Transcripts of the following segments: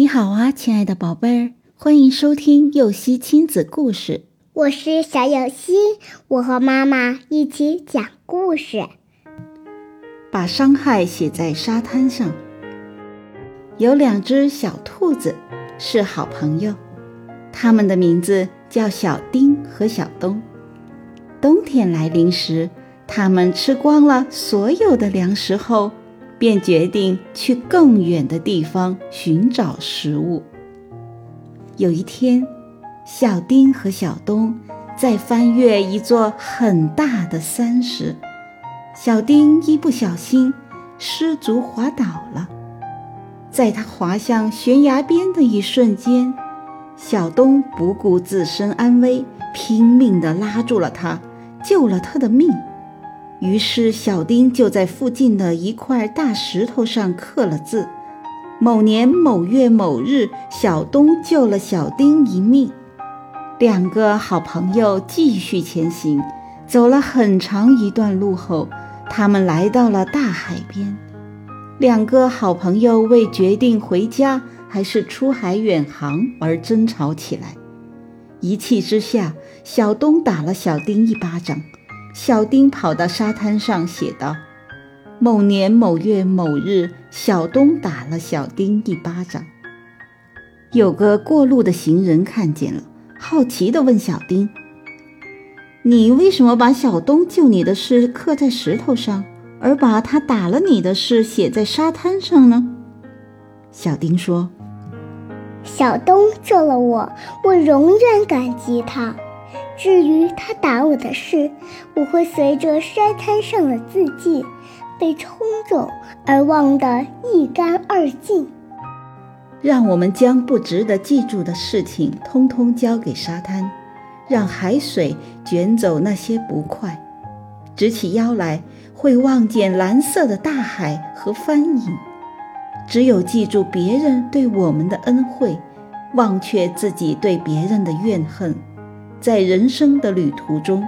你好啊，亲爱的宝贝儿，欢迎收听幼熙亲子故事。我是小幼熙，我和妈妈一起讲故事。把伤害写在沙滩上。有两只小兔子是好朋友，它们的名字叫小丁和小东。冬天来临时，它们吃光了所有的粮食后。便决定去更远的地方寻找食物。有一天，小丁和小东在翻越一座很大的山时，小丁一不小心失足滑倒了。在他滑向悬崖边的一瞬间，小东不顾自身安危，拼命地拉住了他，救了他的命。于是，小丁就在附近的一块大石头上刻了字：“某年某月某日，小东救了小丁一命。”两个好朋友继续前行，走了很长一段路后，他们来到了大海边。两个好朋友为决定回家还是出海远航而争吵起来。一气之下，小东打了小丁一巴掌。小丁跑到沙滩上，写道：“某年某月某日，小东打了小丁一巴掌。”有个过路的行人看见了，好奇地问小丁：“你为什么把小东救你的事刻在石头上，而把他打了你的事写在沙滩上呢？”小丁说：“小东救了我，我永远感激他。”至于他打我的事，我会随着沙滩上的字迹被冲走而忘得一干二净。让我们将不值得记住的事情通通交给沙滩，让海水卷走那些不快。直起腰来，会望见蓝色的大海和帆影。只有记住别人对我们的恩惠，忘却自己对别人的怨恨。在人生的旅途中，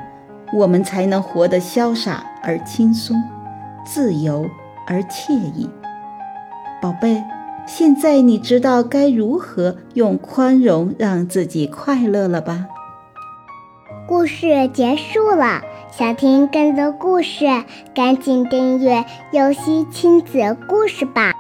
我们才能活得潇洒而轻松，自由而惬意。宝贝，现在你知道该如何用宽容让自己快乐了吧？故事结束了，想听更多故事，赶紧订阅“游戏亲子故事”吧。